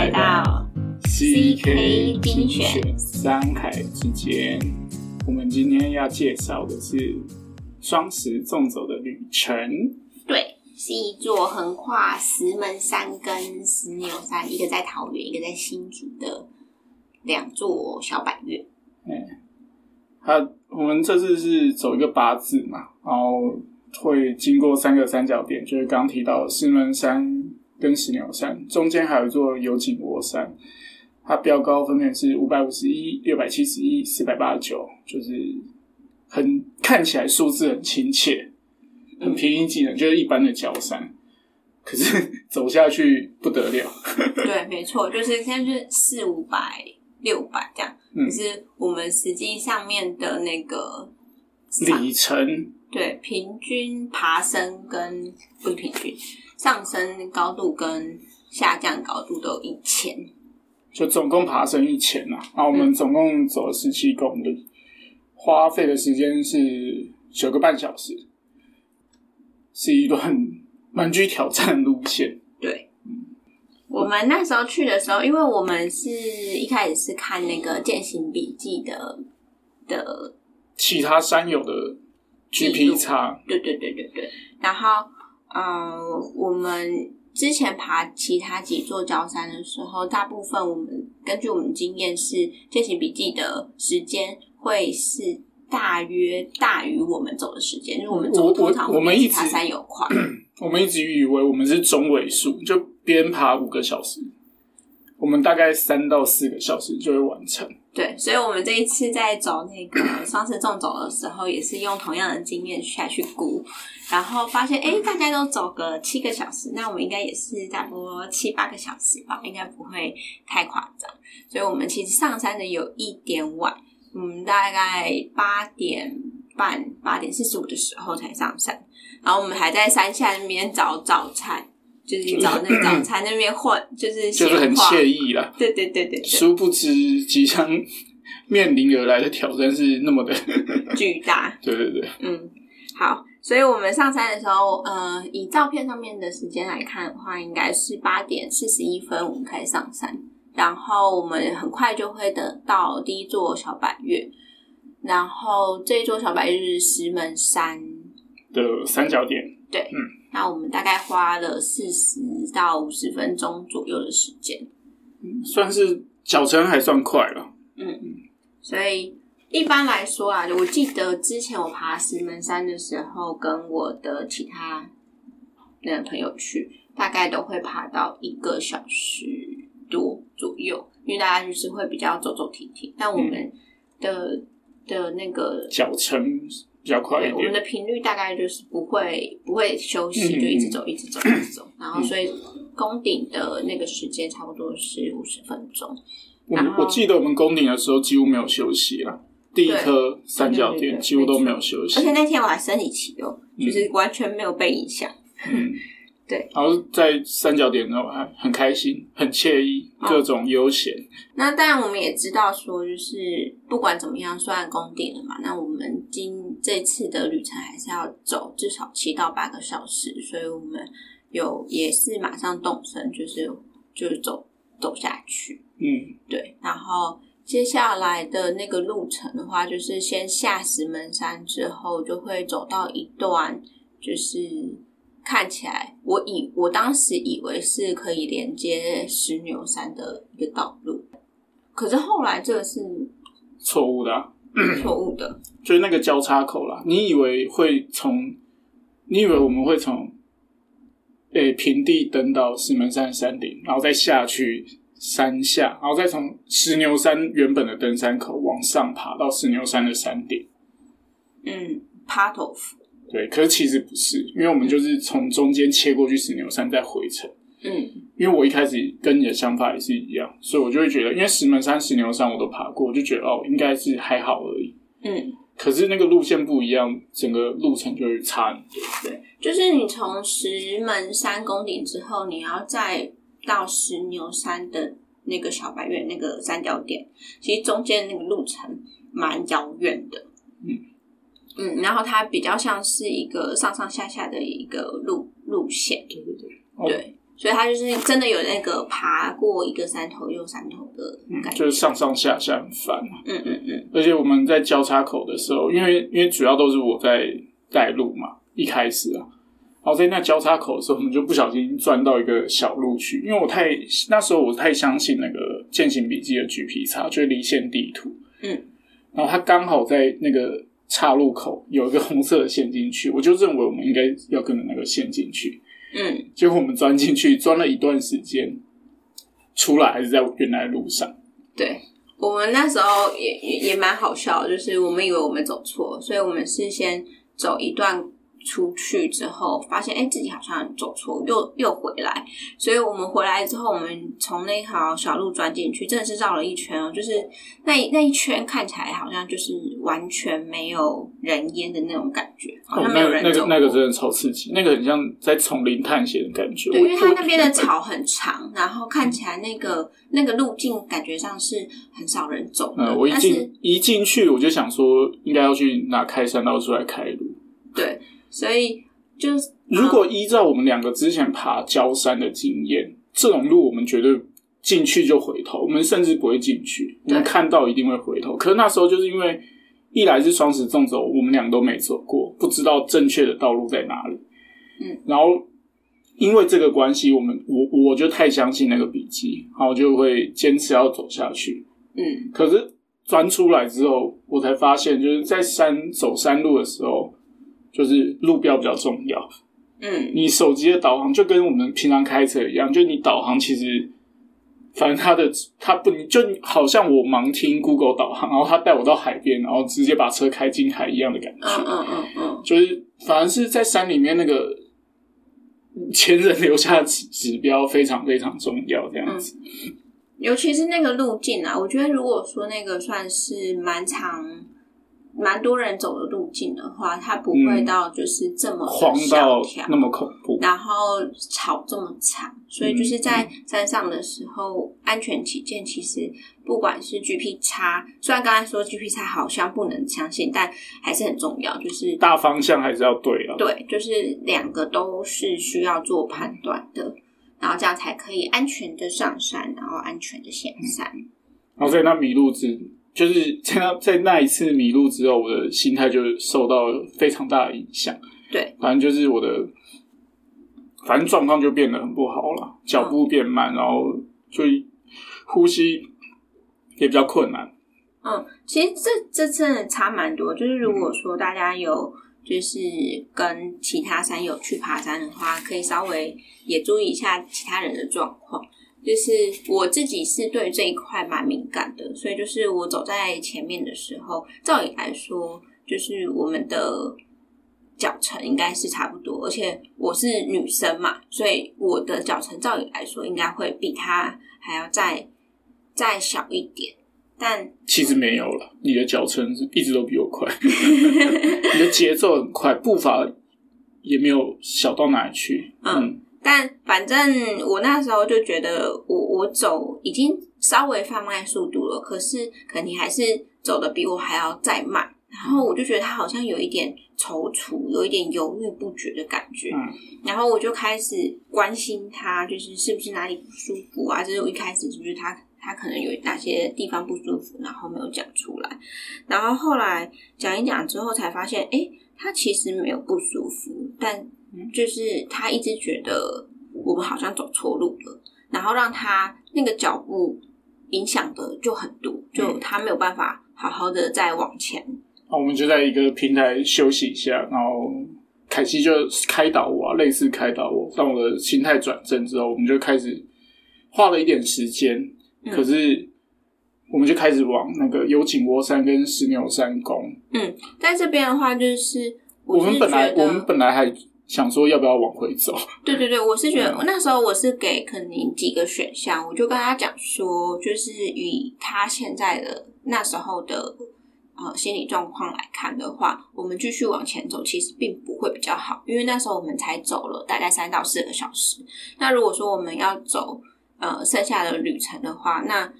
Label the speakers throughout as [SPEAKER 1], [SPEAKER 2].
[SPEAKER 1] 来到
[SPEAKER 2] CK
[SPEAKER 1] 精
[SPEAKER 2] 精选
[SPEAKER 1] 选
[SPEAKER 2] 山海之间。我们今天要介绍的是双十纵走的旅程。
[SPEAKER 1] 对，是一座横跨石门山跟石牛山，一个在桃园，一个在新竹的两座小百岳。
[SPEAKER 2] 它我们这次是走一个八字嘛，然后会经过三个三角点，就是刚提到的石门山跟石鸟山，中间还有一座有景窝山。它标高分别是五百五十一、六百七十一、四百八十九，就是很看起来数字很亲切，很平易近人，就是一般的角山。可是 走下去不得了，
[SPEAKER 1] 对，没错，就是现在就是四五百、六百这样。
[SPEAKER 2] 嗯
[SPEAKER 1] 可是我们实际上面的那个
[SPEAKER 2] 里程
[SPEAKER 1] 对平均爬升跟不是平均上升高度跟下降高度都有一千。
[SPEAKER 2] 就总共爬升一千啊，然后我们总共走了十七公里，花费的时间是九个半小时，是一段蛮具挑战的路线。
[SPEAKER 1] 对，我们那时候去的时候，因为我们是一开始是看那个践行笔记的的，
[SPEAKER 2] 其他山友的 GP 差，
[SPEAKER 1] 对对对对对。然后，嗯、我们之前爬其他几座高山的时候，大部分我们根据我们经验是践行笔记的时间会是。大约大于我们走的时间，因为我们走
[SPEAKER 2] 我
[SPEAKER 1] 通常会
[SPEAKER 2] 我们一直
[SPEAKER 1] 比其他山有快。
[SPEAKER 2] 我们一直以为我们是中尾数，就边爬五个小时，我们大概三到四个小时就会完成。
[SPEAKER 1] 对，所以我们这一次在走那个双十纵走的时候，也是用同样的经验下去估，然后发现，哎，大家都走个七个小时，那我们应该也是差不多七八个小时吧，应该不会太夸张。所以我们其实上山的有一点晚，嗯，大概八点半、八点四十五的时候才上山，然后我们还在山下那边找早餐，就是找那早餐那边混，就是
[SPEAKER 2] 就是很惬意啦。
[SPEAKER 1] 对对对对对，
[SPEAKER 2] 殊不知，即将面临而来的挑战是那么的
[SPEAKER 1] 巨大。
[SPEAKER 2] 对对对，
[SPEAKER 1] 嗯，好，所以我们上山的时候，呃，以照片上面的时间来看的话，应该是八点四十一分我们开始上山，然后我们很快就会得到第一座小百月，然后这一座小百岳是石门山，
[SPEAKER 2] 的三角点，
[SPEAKER 1] 对，
[SPEAKER 2] 嗯，
[SPEAKER 1] 那我们大概花了四十到五十分钟左右的时间，
[SPEAKER 2] 算是脚程还算快了。
[SPEAKER 1] 嗯所以一般来说啊，我记得之前我爬石门山的时候，跟我的其他的朋友去，大概都会爬到一个小时多左右，因为大家就是会比较走走停停。但我们的、的那个
[SPEAKER 2] 脚程比较快
[SPEAKER 1] 我们，的频率大概就是不会不会休息，
[SPEAKER 2] 嗯
[SPEAKER 1] 就一直走，一直走，一直走。然后所以攻顶的那个时间差不多是五十分钟。
[SPEAKER 2] 我我记得我们攻顶的时候几乎没有休息啦，第一颗三角点几乎都没有休息。
[SPEAKER 1] 而且，那天我还生理期哦，就是完全没有被影响。
[SPEAKER 2] 嗯，
[SPEAKER 1] 对。
[SPEAKER 2] 然后在三角点的时候还很开心，很惬意，
[SPEAKER 1] 哦
[SPEAKER 2] 各种悠闲。
[SPEAKER 1] 那当然，我们也知道说，就是不管怎么样，虽然攻顶了嘛，那我们今这次的旅程还是要走至少七到八个小时，所以我们有也是马上动身，就是就是走走下去。
[SPEAKER 2] 嗯，
[SPEAKER 1] 对，然后接下来的那个路程的话，就是先下石门山之后，就会走到一段，就是看起来我以我当时以为是可以连接石牛山的一个道路，可是后来这个是
[SPEAKER 2] 错误的、啊，
[SPEAKER 1] 错误的。
[SPEAKER 2] 就是那个交叉口啦。你以为会从，你以为我们会从，诶、平地登到石门山山顶，然后再下去山下，然后再从石牛山原本的登山口往上爬到石牛山的山顶。
[SPEAKER 1] 嗯，part of
[SPEAKER 2] 对，可是其实不是，因为我们就是从中间切过去石牛山再回程。
[SPEAKER 1] 嗯
[SPEAKER 2] 因为我一开始跟你的想法也是一样，所以我就会觉得，因为石门山、石牛山我都爬过，我就觉得哦，应该是还好而已。
[SPEAKER 1] 嗯，
[SPEAKER 2] 可是那个路线不一样，整个路程就会差很多。
[SPEAKER 1] 对，就是你从石门山攻顶之后，你要再到石牛山的那个小白月那个三角点，其实中间那个路程蛮遥远的。
[SPEAKER 2] 嗯
[SPEAKER 1] 嗯，然后它比较像是一个上上下下的一个路路线，
[SPEAKER 2] 对对对，哦
[SPEAKER 1] 对，所以它就是真的有那个爬过一个山头又山头的感觉，
[SPEAKER 2] 就是上上下下很烦。
[SPEAKER 1] 嗯嗯嗯，
[SPEAKER 2] 而且我们在交叉口的时候，因为因为主要都是我在带路嘛，一开始啊，然后在那交叉口的时候，我们就不小心钻到一个小路去，因为我太那时候我太相信那个践行笔记的 GP 叉，就是离线地图，
[SPEAKER 1] 嗯，
[SPEAKER 2] 然后它刚好在那个岔路口有一个红色的线进去，我就认为我们应该要跟着那个线进去，
[SPEAKER 1] 嗯，
[SPEAKER 2] 结果我们钻进去，钻了一段时间，出来还是在原来的路上。
[SPEAKER 1] 对。我们那时候也也也蛮好笑，就是我们以为我们走错，所以我们是先走一段出去之后，发现哎、自己好像走错，又又回来，所以我们回来之后，我们从那条小路钻进去，真的是绕了一圈哦，就是那那一圈看起来好像就是完全没有人烟的那种感觉，好
[SPEAKER 2] 哦，
[SPEAKER 1] 像没有人走那。
[SPEAKER 2] 个那个真的超刺激，那个很像在丛林探险的感觉。
[SPEAKER 1] 对，因为它那边的草很长，然后看起来那个那个路径感觉上是很少人走的，
[SPEAKER 2] 嗯，我一进一进去，我就想说，应该要去拿开山刀出来开路。
[SPEAKER 1] 对，所以就是
[SPEAKER 2] 如果依照我们两个之前爬焦山的经验，这种路我们绝对进去就回头，我们甚至不会进去，我们看到一定会回头。可是那时候就是因为一来是双十纵走，我们俩都没走过，不知道正确的道路在哪里。
[SPEAKER 1] 嗯，
[SPEAKER 2] 然后因为这个关系，我们我我就太相信那个笔记，然后就会坚持要走下去。
[SPEAKER 1] 嗯
[SPEAKER 2] 可是钻出来之后，我才发现，就是在山走山路的时候，就是路标比较重要。
[SPEAKER 1] 嗯
[SPEAKER 2] 你手机的导航就跟我们平常开车一样，就你导航其实，反正它的它不就好像我盲听 Google 导航，然后它带我到海边，然后直接把车开进海一样的感觉。
[SPEAKER 1] 嗯嗯嗯嗯，
[SPEAKER 2] 就是反而是在山里面那个前人留下的指指标非常非常重要，这样子。
[SPEAKER 1] 尤其是那个路径啊，我觉得如果说那个算是蛮长、蛮多人走的路径的话，它不会
[SPEAKER 2] 嗯。
[SPEAKER 1] 到就是这么的
[SPEAKER 2] 慌到
[SPEAKER 1] 条
[SPEAKER 2] 那么恐怖，
[SPEAKER 1] 然后吵这么长，所以就是在山上的时候，安全起见，其实不管是 GP 叉，虽然刚才说 GP 叉好像不能相信，但还是很重要，就是
[SPEAKER 2] 大方向还是要对啊。
[SPEAKER 1] 对，就是两个都是需要做判断的，然后这样才可以安全的上山，然后安全的下山。
[SPEAKER 2] 然后在那迷路之，就是在那在那一次迷路之后，我的心态就受到非常大的影响。
[SPEAKER 1] 对，
[SPEAKER 2] 反正就是我的，反正状况就变得很不好了，脚步变慢，然后就呼吸也比较困难。
[SPEAKER 1] 嗯，其实这这真的差蛮多。就是如果说大家有就是跟其他山友去爬山的话，可以稍微也注意一下其他人的状况。就是我自己是对这一块蛮敏感的，所以就是我走在前面的时候，照理来说，就是我们的脚程应该是差不多，而且我是女生嘛，所以我的脚程照理来说应该会比她还要再再小一点，但
[SPEAKER 2] 其实没有了，你的脚程是一直都比我快，你的节奏很快，步伐也没有小到哪里去。嗯，
[SPEAKER 1] 但反正我那时候就觉得我，我走已经稍微放慢速度了，可是可能你还是走的比我还要再慢。然后我就觉得他好像有一点踌躇，有一点犹豫不决的感觉。
[SPEAKER 2] 嗯
[SPEAKER 1] 然后我就开始关心他，就是是不是哪里不舒服啊？就是我一开始是不是他他可能有哪些地方不舒服，然后没有讲出来。然后后来讲一讲之后，才发现，哎，他其实没有不舒服，但就是他一直觉得我们好像走错路了，然后让他那个脚步影响的就很多，就他没有办法好好的再往前。
[SPEAKER 2] 那我们就在一个平台休息一下，然后凯西就开导我、啊，类似开导我，让我的心态转正之后，我们就开始花了一点时间，
[SPEAKER 1] 嗯
[SPEAKER 2] 可是我们就开始往那个有井窝山跟石牛山攻。
[SPEAKER 1] 嗯，在这边的话，就是是
[SPEAKER 2] 我们本来
[SPEAKER 1] 觉
[SPEAKER 2] 我们本来还想说要不要往回走，
[SPEAKER 1] 对对对，我是觉得、
[SPEAKER 2] 嗯
[SPEAKER 1] 那时候我是给肯宁几个选项，我就跟他讲说，就是以他现在的那时候的呃心理状况来看的话，我们继续往前走其实并不会比较好，因为那时候我们才走了大概三到四个小时。那如果说我们要走呃剩下的旅程的话，那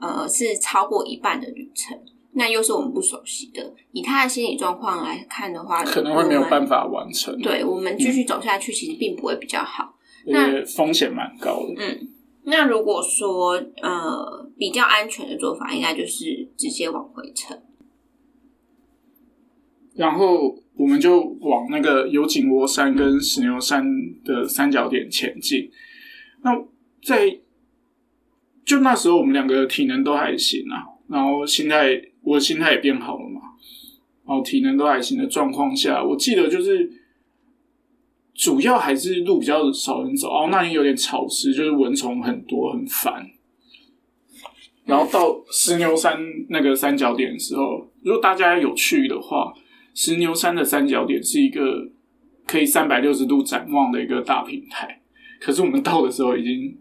[SPEAKER 1] 呃是超过一半的旅程。那又是我们不熟悉的，以他的心理状况来看的话，
[SPEAKER 2] 可能会没有办法完成。
[SPEAKER 1] 对我们继续走下去，其实并不会比较好。
[SPEAKER 2] 而且风险蛮高的。
[SPEAKER 1] 嗯，那如果说呃比较安全的做法，应该就是直接往回程。
[SPEAKER 2] 然后我们就往那个有井窝山跟石牛山的三角点前进。那在就那时候，我们两个体能都还行啊，然后心态我心态也变好了嘛，然后体能都还行的状况下，我记得就是主要还是路比较少人走，然后那里有点潮湿，就是蚊虫很多，很烦。然后到石牛山那个三角点的时候，如果大家有去的话，石牛山的三角点是一个可以三百六十度展望的一个大平台，可是我们到的时候已经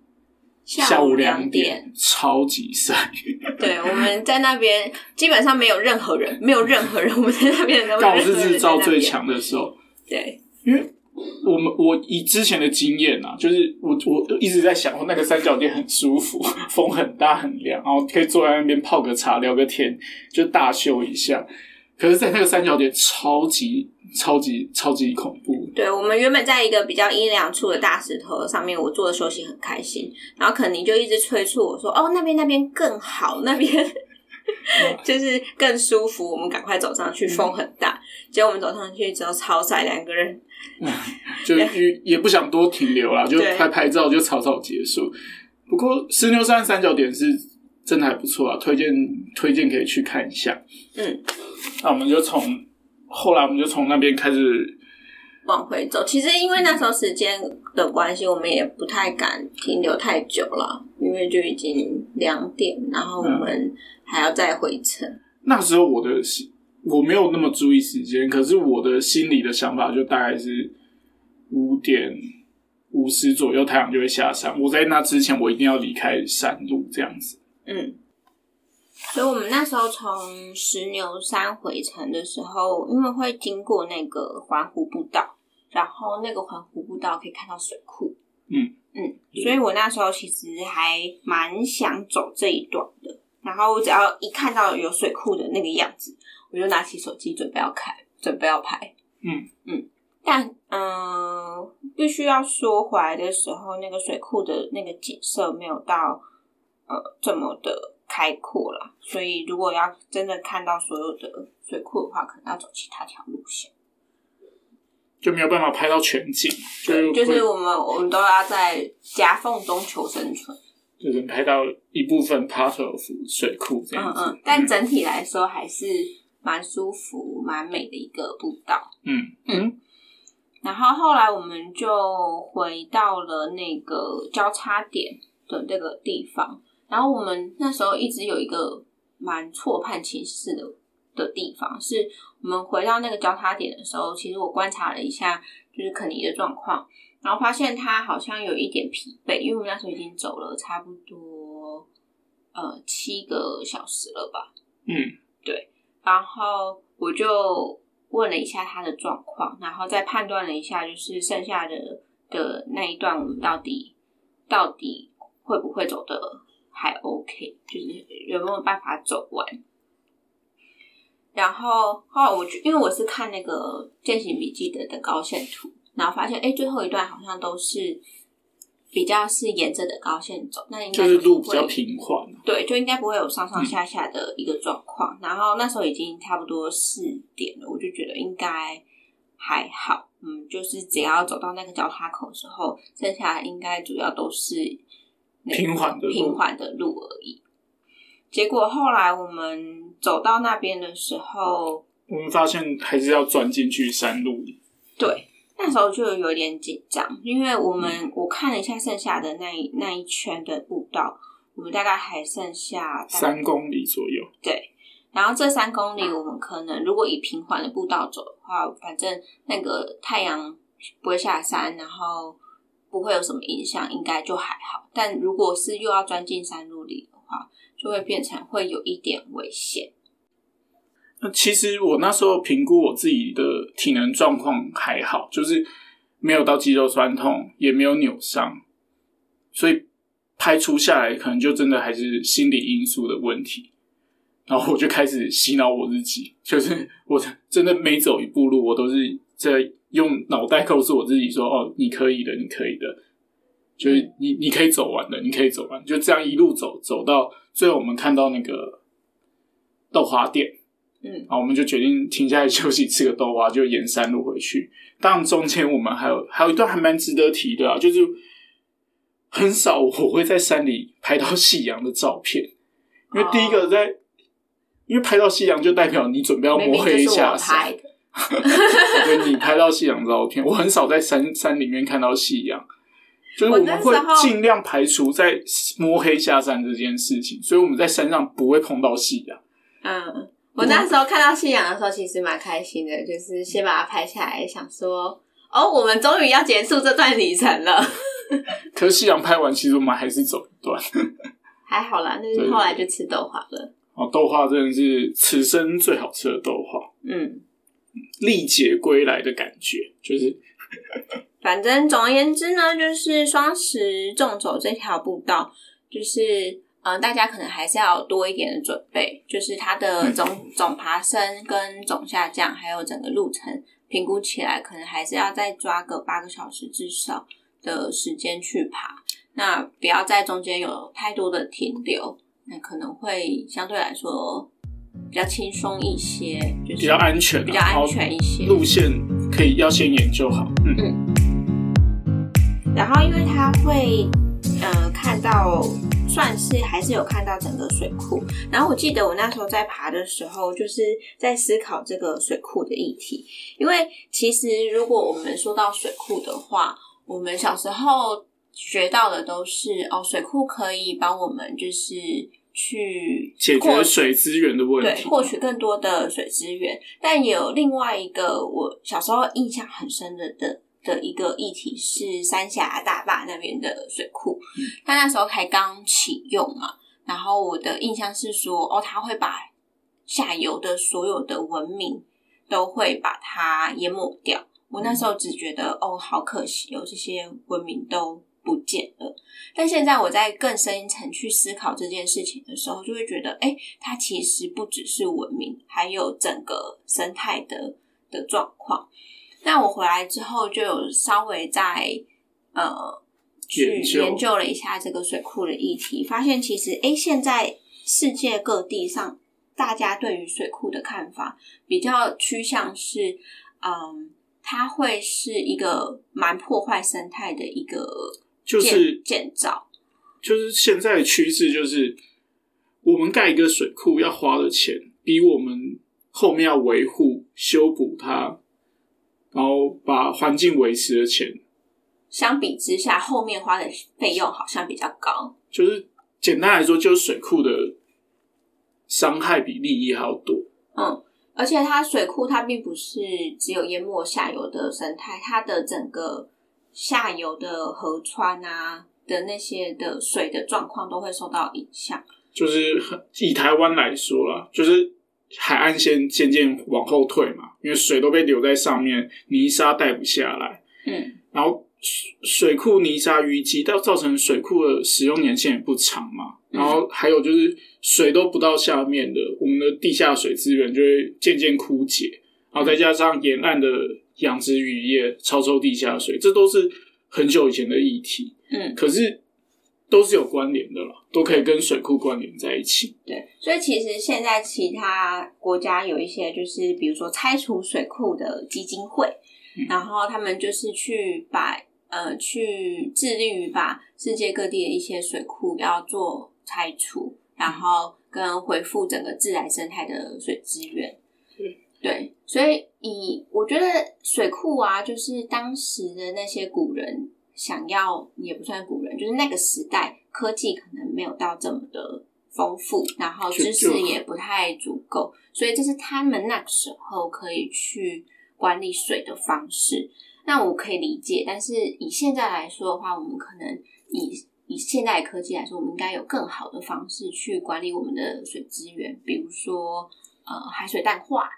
[SPEAKER 2] 下午两点，超级晒。
[SPEAKER 1] 对，我们在那边基本上没有任何人，没有任何人，我们在那边都
[SPEAKER 2] 是日照最强的时候。
[SPEAKER 1] 对，
[SPEAKER 2] 因为我们我以之前的经验啊，就是我我一直在想，那个三角店很舒服，风很大很凉，然后可以坐在那边泡个茶聊个天，就大秀一下。可是，在那个三角点，超级超级超级恐怖。
[SPEAKER 1] 对，我们原本在一个比较阴凉处的大石头上面，我坐的休息很开心。然后，肯尼就一直催促我说：“哦，那边那边更好，那边 就是更舒服，我们赶快走上去，风很大。”结果我们走上去之后，超晒，两个人
[SPEAKER 2] 就也也不想多停留了，就拍拍照就草草结束。不过，石牛山三角点是真的还不错啊，推荐推荐可以去看一下。
[SPEAKER 1] 嗯。
[SPEAKER 2] 那我们就从后来，我们就从那边开始
[SPEAKER 1] 往回走。其实因为那时候时间的关系，我们也不太敢停留太久了，因为就已经两点，然后我们还要再回程。
[SPEAKER 2] 那时候我的我没有那么注意时间，可是我的心里的想法就大概是五点五十左右，太阳就会下山。我在那之前，我一定要离开山路，这样子。
[SPEAKER 1] 嗯。所以，我们那时候从石牛山回程的时候，因为会经过那个环湖步道，然后那个环湖步道可以看到水库。
[SPEAKER 2] 嗯
[SPEAKER 1] 嗯，所以我那时候其实还蛮想走这一段的。然后我只要一看到有水库的那个样子，我就拿起手机准备要开，准备要拍。
[SPEAKER 2] 嗯
[SPEAKER 1] 嗯，但嗯，必须要说回来的时候，那个水库的那个景色没有到呃这么的。开阔了，所以如果要真的看到所有的水库的话，可能要走其他条路线，
[SPEAKER 2] 就没有办法拍到全景。
[SPEAKER 1] 对，就是我们我们都要在夹缝中求生存，
[SPEAKER 2] 就是拍到一部分 part of 水库这样子。
[SPEAKER 1] 嗯嗯，但整体来说还是蛮舒服、蛮美的一个步道。
[SPEAKER 2] 嗯嗯。
[SPEAKER 1] 然后后来我们就回到了那个交叉点的那个地方。然后我们那时候一直有一个蛮错判情势的的地方，是我们回到那个交叉点的时候，其实我观察了一下，就是肯尼的状况，然后发现他好像有一点疲惫，因为我们那时候已经走了差不多呃七个小时了吧。
[SPEAKER 2] 嗯，
[SPEAKER 1] 对。然后我就问了一下他的状况，然后再判断了一下，就是剩下的的那一段，我们到底到底会不会走的。还 OK，就是有没有办法走完？然后后来我就因为我是看那个践行笔记的的高线图，然后发现哎，最后一段好像都是比较是沿着的高线走，那应该
[SPEAKER 2] 就是路比较平缓，
[SPEAKER 1] 对，就应该不会有上上下下的一个状况。然后那时候已经差不多四点了，我就觉得应该还好，嗯，就是只要走到那个交叉口的时候，剩下应该主要都是。
[SPEAKER 2] 平缓的
[SPEAKER 1] 平缓的路而已。结果后来我们走到那边的时候，
[SPEAKER 2] 我们发现还是要钻进去山路里。
[SPEAKER 1] 对，那时候就有点紧张，因为我们我看了一下剩下的那一那一圈的步道，我们大概还剩下
[SPEAKER 2] 三公里左右。
[SPEAKER 1] 对，然后这三公里我们可能如果以平缓的步道走的话，反正那个太阳不会下山，然后。不会有什么影响，应该就还好。但如果是又要钻进山路里的话，就会变成会有一点危险。
[SPEAKER 2] 那其实我那时候评估我自己的体能状况还好，就是没有到肌肉酸痛，也没有扭伤，所以排除下来，可能就真的还是心理因素的问题。然后我就开始洗脑我自己，就是我真的每走一步路，我都是在。用脑袋告诉我自己说：“哦，你可以的，你可以的。”就是你你可以走完的，你可以走完，就这样一路走走到最后，我们看到那个豆花店，
[SPEAKER 1] 嗯，
[SPEAKER 2] 然后我们就决定停下来休息，吃个豆花，就沿山路回去。当然中间我们还有还有一段还蛮值得提的啊，就是很少我会在山里拍到夕阳的照片，因为第一个在，因为拍到夕阳就代表你准备要摸黑下山。对，你拍到夕阳照片，我很少在山山里面看到夕阳，就是我们会尽量排除在摸黑下山这件事情，所以我们在山上不会碰到夕阳。
[SPEAKER 1] 嗯，我那时候看到夕阳的时候，其实蛮开心的，就是先把它拍下来，想说哦，我们终于要结束这段旅程了。
[SPEAKER 2] 可是夕阳拍完，其实我们还是走一段，
[SPEAKER 1] 还好啦，那是后来就吃豆花了。
[SPEAKER 2] 哦，豆花真的是此生最好吃的豆花。
[SPEAKER 1] 嗯。
[SPEAKER 2] 历劫归来的感觉，就是，
[SPEAKER 1] 反正总而言之呢，就是双十纵走这条步道，就是嗯，大家可能还是要多一点的准备，就是它的总总爬升跟总下降，还有整个路程评估起来，可能还是要再抓个八个小时至少的时间去爬，那不要在中间有太多的停留，那可能会相对来说。比较轻松一些，就是
[SPEAKER 2] 比较安全，
[SPEAKER 1] 比较安全一些。
[SPEAKER 2] 路线可以要先研究好，
[SPEAKER 1] 嗯嗯。然后，因为他会，呃，看到算是还是有看到整个水库。然后，我记得我那时候在爬的时候，就是在思考这个水库的议题。因为其实如果我们说到水库的话，我们小时候学到的都是哦，水库可以帮我们就是。去
[SPEAKER 2] 解决水资源的问
[SPEAKER 1] 题，对，获取更多的水资源。但有另外一个我小时候印象很深的的的一个议题是三峡大坝那边的水库，它那时候才刚启用嘛。然后我的印象是说，哦，它会把下游的所有的文明都会把它淹没掉。我那时候只觉得，哦，好可惜，有这些文明都。不见了，但现在我在更深一层去思考这件事情的时候，就会觉得，哎，它其实不只是文明，还有整个生态的的状况。那我回来之后，就有稍微在呃去研究了一下这个水库的议题，发现其实，哎，现在世界各地上大家对于水库的看法比较趋向是，嗯，它会是一个蛮破坏生态的一个。
[SPEAKER 2] 就是
[SPEAKER 1] 建造，
[SPEAKER 2] 就是现在的趋势，就是我们盖一个水库要花的钱，比我们后面要维护、修补它，然后把环境维持的钱，
[SPEAKER 1] 相比之下，后面花的费用好像比较高。
[SPEAKER 2] 就是简单来说，就是水库的伤害比利益还要多。
[SPEAKER 1] 嗯，而且它水库它并不是只有淹没下游的生态，它的整个。下游的河川啊的那些的水的状况都会受到影响。
[SPEAKER 2] 就是以台湾来说啦，就是海岸线渐渐往后退嘛，因为水都被留在上面，泥沙带不下来。
[SPEAKER 1] 嗯，
[SPEAKER 2] 然后水库泥沙淤积，到造成水库的使用年限也不长嘛。然后还有就是水都不到下面的，我们的地下水资源就会渐渐枯竭。然后再加上沿岸的。养殖渔业超抽地下水，这都是很久以前的议题。
[SPEAKER 1] 嗯，
[SPEAKER 2] 可是都是有关联的了，都可以跟水库关联在一起。
[SPEAKER 1] 对，所以其实现在其他国家有一些，就是比如说拆除水库的基金会，然后他们就是去把呃去致力于把世界各地的一些水库要做拆除，然后跟恢复整个自然生态的水资源。对，所以以我觉得水库啊，就是当时的那些古人想要，也不算古人，就是那个时代科技可能没有到这么的丰富，然后知识也不太足够，所以这是他们那个时候可以去管理水的方式。那我可以理解，但是以现在来说的话，我们可能以以现代科技来说，我们应该有更好的方式去管理我们的水资源，比如说呃海水淡化。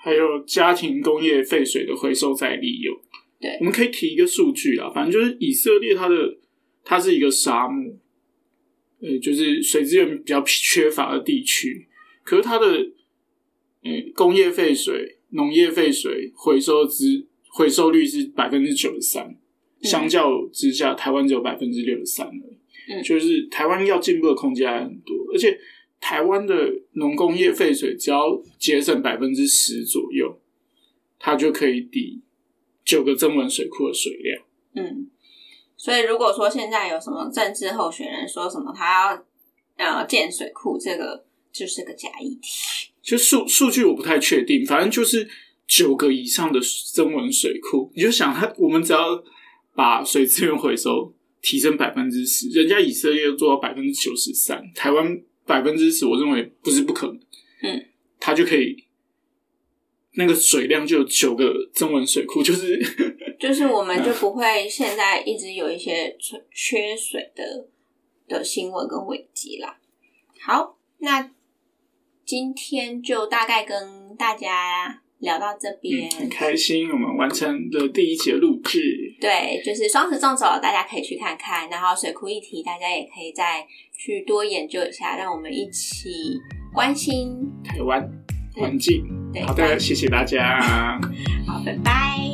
[SPEAKER 2] 还有家庭工业废水的回收再利用。
[SPEAKER 1] 对，
[SPEAKER 2] 我们可以提一个数据啊，反正就是以色列它的它是一个沙漠，呃，就是水资源比较缺乏的地区，可是它的嗯工业废水、农业废水回收之回收率是百分之九十三。相较之下，台湾只有百分之六十三而已。
[SPEAKER 1] 嗯
[SPEAKER 2] 就是台湾要进步的空间还很多，而且台湾的农工业废水只要节省百分之十左右，它就可以抵九个增文水库的水量。
[SPEAKER 1] 嗯，所以如果说现在有什么政治候选人说什么他要呃建水库，这个就是个假议题。
[SPEAKER 2] 就数数据我不太确定，反正就是九个以上的增文水库，你就想他，我们只要把水资源回收提升百分之十，人家以色列做到百分之九十三，台湾百分之十，我认为不是不可能。
[SPEAKER 1] 嗯，
[SPEAKER 2] 他就可以那个水量就有九个中文水库，就是
[SPEAKER 1] 就是我们就不会现在一直有一些缺缺水的的新闻跟危机啦。好，那今天就大概跟大家聊到这边。
[SPEAKER 2] 嗯很开心，我们完成了第一节录制。
[SPEAKER 1] 对，就是双十纵走，大家可以去看看，然后水库议题，大家也可以再去多研究一下，让我们一起关心。
[SPEAKER 2] 台湾环境，
[SPEAKER 1] 对
[SPEAKER 2] 好的，谢谢大家。
[SPEAKER 1] 好，拜拜。